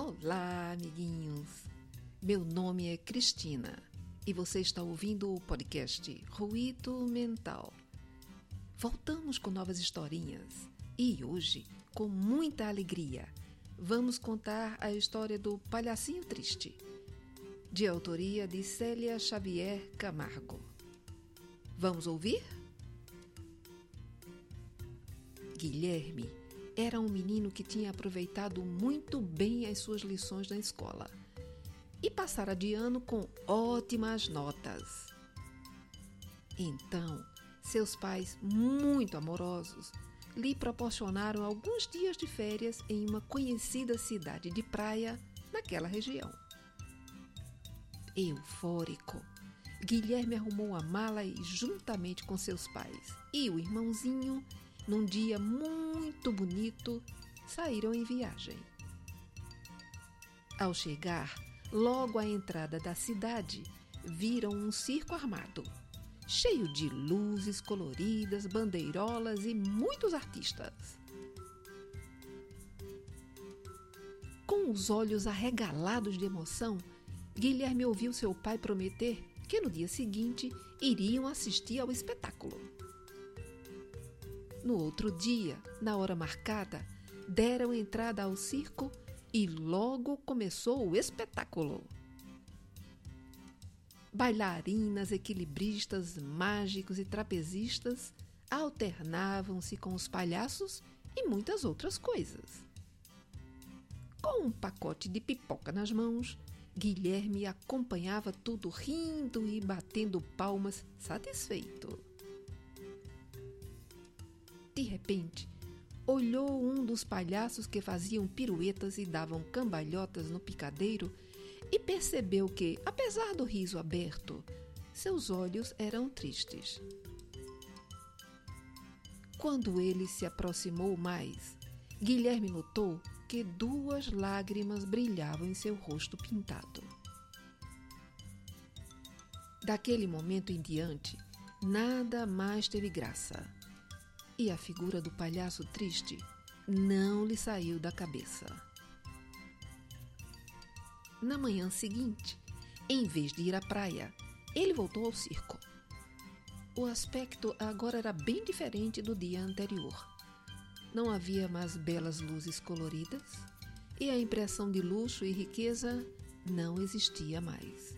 Olá, amiguinhos! Meu nome é Cristina e você está ouvindo o podcast Ruído Mental. Voltamos com novas historinhas e hoje, com muita alegria, vamos contar a história do Palhacinho Triste, de autoria de Célia Xavier Camargo. Vamos ouvir? Guilherme era um menino que tinha aproveitado muito bem as suas lições na escola e passara de ano com ótimas notas. Então, seus pais, muito amorosos, lhe proporcionaram alguns dias de férias em uma conhecida cidade de praia naquela região. Eufórico, Guilherme arrumou a mala e, juntamente com seus pais e o irmãozinho, num dia muito bonito, saíram em viagem. Ao chegar, logo à entrada da cidade, viram um circo armado, cheio de luzes coloridas, bandeirolas e muitos artistas. Com os olhos arregalados de emoção, Guilherme ouviu seu pai prometer que no dia seguinte iriam assistir ao espetáculo. No outro dia, na hora marcada, deram entrada ao circo e logo começou o espetáculo. Bailarinas, equilibristas, mágicos e trapezistas alternavam-se com os palhaços e muitas outras coisas. Com um pacote de pipoca nas mãos, Guilherme acompanhava tudo rindo e batendo palmas, satisfeito. Repente, olhou um dos palhaços que faziam piruetas e davam cambalhotas no picadeiro e percebeu que, apesar do riso aberto, seus olhos eram tristes. Quando ele se aproximou mais, Guilherme notou que duas lágrimas brilhavam em seu rosto pintado. Daquele momento em diante, nada mais teve graça e a figura do palhaço triste não lhe saiu da cabeça. Na manhã seguinte, em vez de ir à praia, ele voltou ao circo. O aspecto agora era bem diferente do dia anterior. Não havia mais belas luzes coloridas e a impressão de luxo e riqueza não existia mais.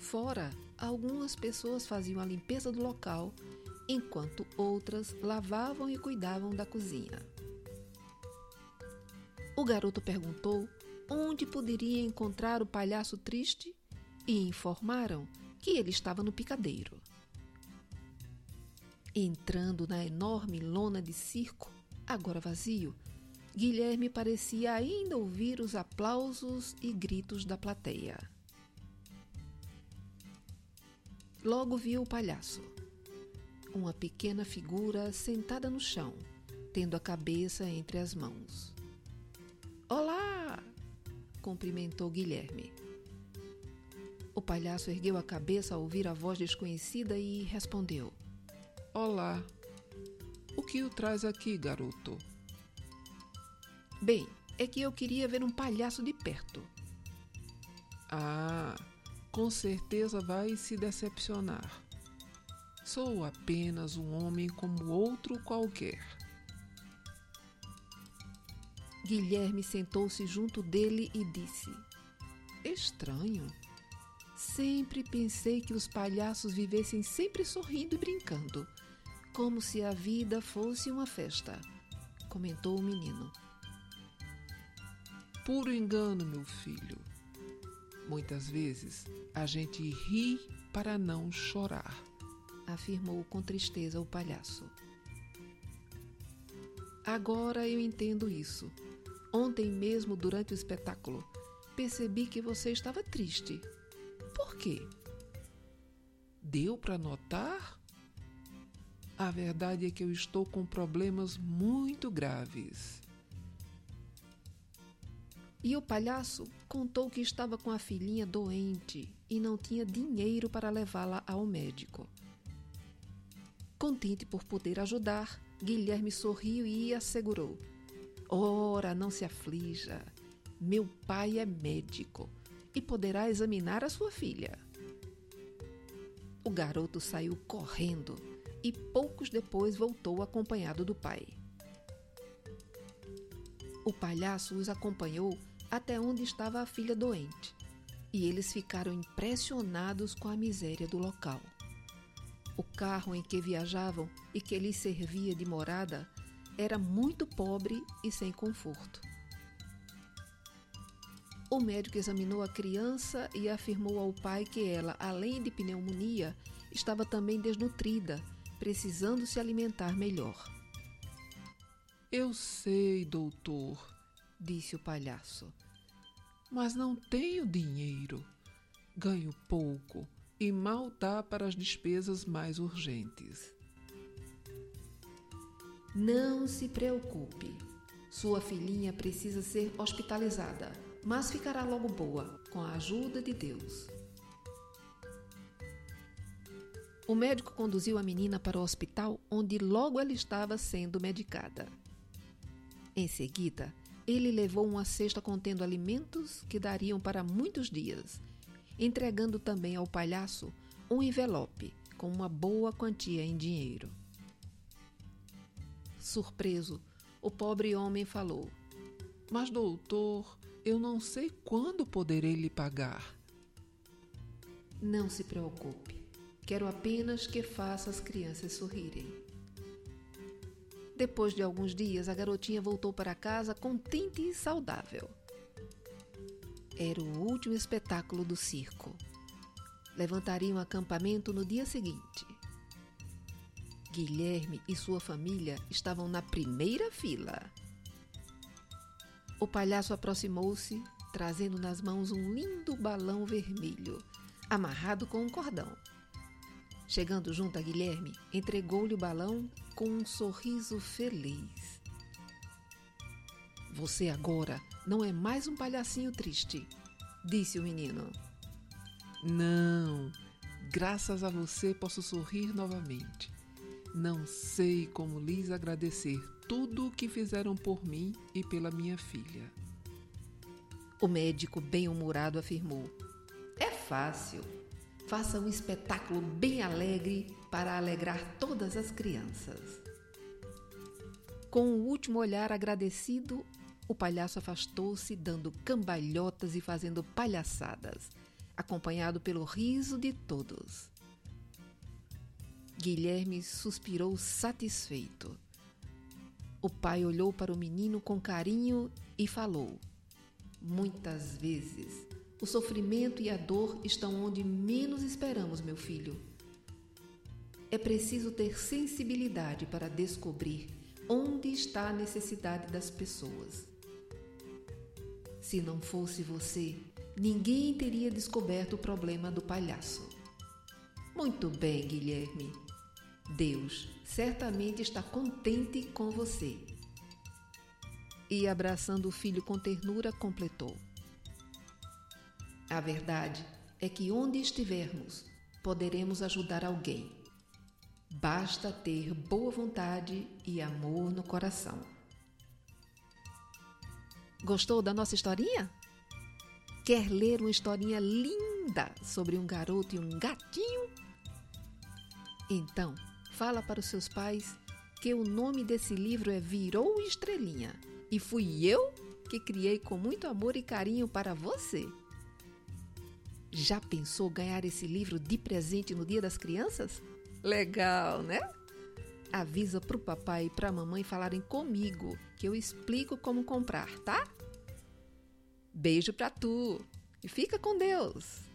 Fora, algumas pessoas faziam a limpeza do local enquanto outras lavavam e cuidavam da cozinha. O garoto perguntou onde poderia encontrar o palhaço triste e informaram que ele estava no picadeiro. Entrando na enorme lona de circo, agora vazio, Guilherme parecia ainda ouvir os aplausos e gritos da plateia. Logo viu o palhaço uma pequena figura sentada no chão, tendo a cabeça entre as mãos. Olá! cumprimentou Guilherme. O palhaço ergueu a cabeça ao ouvir a voz desconhecida e respondeu: Olá! O que o traz aqui, garoto? Bem, é que eu queria ver um palhaço de perto. Ah, com certeza vai se decepcionar. Sou apenas um homem como outro qualquer. Guilherme sentou-se junto dele e disse: Estranho. Sempre pensei que os palhaços vivessem sempre sorrindo e brincando, como se a vida fosse uma festa, comentou o menino. Puro engano, meu filho. Muitas vezes a gente ri para não chorar afirmou com tristeza o palhaço. Agora eu entendo isso. Ontem mesmo, durante o espetáculo, percebi que você estava triste. Por quê? Deu para notar? A verdade é que eu estou com problemas muito graves. E o palhaço contou que estava com a filhinha doente e não tinha dinheiro para levá-la ao médico. Contente por poder ajudar, Guilherme sorriu e assegurou: Ora, não se aflija. Meu pai é médico e poderá examinar a sua filha. O garoto saiu correndo e poucos depois voltou acompanhado do pai. O palhaço os acompanhou até onde estava a filha doente e eles ficaram impressionados com a miséria do local. O carro em que viajavam e que lhes servia de morada era muito pobre e sem conforto. O médico examinou a criança e afirmou ao pai que ela, além de pneumonia, estava também desnutrida, precisando se alimentar melhor. Eu sei, doutor, disse o palhaço, mas não tenho dinheiro. Ganho pouco e mal dá para as despesas mais urgentes. Não se preocupe. Sua filhinha precisa ser hospitalizada, mas ficará logo boa, com a ajuda de Deus. O médico conduziu a menina para o hospital, onde logo ela estava sendo medicada. Em seguida, ele levou uma cesta contendo alimentos que dariam para muitos dias, entregando também ao palhaço um envelope com uma boa quantia em dinheiro. Surpreso, o pobre homem falou: Mas, doutor, eu não sei quando poderei lhe pagar. Não se preocupe. Quero apenas que faça as crianças sorrirem. Depois de alguns dias, a garotinha voltou para casa contente e saudável. Era o último espetáculo do circo. Levantariam acampamento no dia seguinte. Guilherme e sua família estavam na primeira fila. O palhaço aproximou-se, trazendo nas mãos um lindo balão vermelho, amarrado com um cordão. Chegando junto a Guilherme, entregou-lhe o balão com um sorriso feliz. Você agora não é mais um palhacinho triste, disse o menino. Não, graças a você posso sorrir novamente. Não sei como lhes agradecer tudo o que fizeram por mim e pela minha filha. O médico bem-humorado afirmou: É fácil faça um espetáculo bem alegre para alegrar todas as crianças. Com o último olhar agradecido, o palhaço afastou-se, dando cambalhotas e fazendo palhaçadas, acompanhado pelo riso de todos. Guilherme suspirou satisfeito. O pai olhou para o menino com carinho e falou: Muitas vezes o sofrimento e a dor estão onde menos esperamos, meu filho. É preciso ter sensibilidade para descobrir onde está a necessidade das pessoas. Se não fosse você, ninguém teria descoberto o problema do palhaço. Muito bem, Guilherme. Deus certamente está contente com você. E abraçando o filho com ternura, completou. A verdade é que onde estivermos, poderemos ajudar alguém. Basta ter boa vontade e amor no coração. Gostou da nossa historinha? Quer ler uma historinha linda sobre um garoto e um gatinho? Então, fala para os seus pais que o nome desse livro é Virou Estrelinha e fui eu que criei com muito amor e carinho para você. Já pensou ganhar esse livro de presente no Dia das Crianças? Legal, né? Avisa pro papai e pra mamãe falarem comigo, que eu explico como comprar, tá? Beijo pra tu e fica com Deus!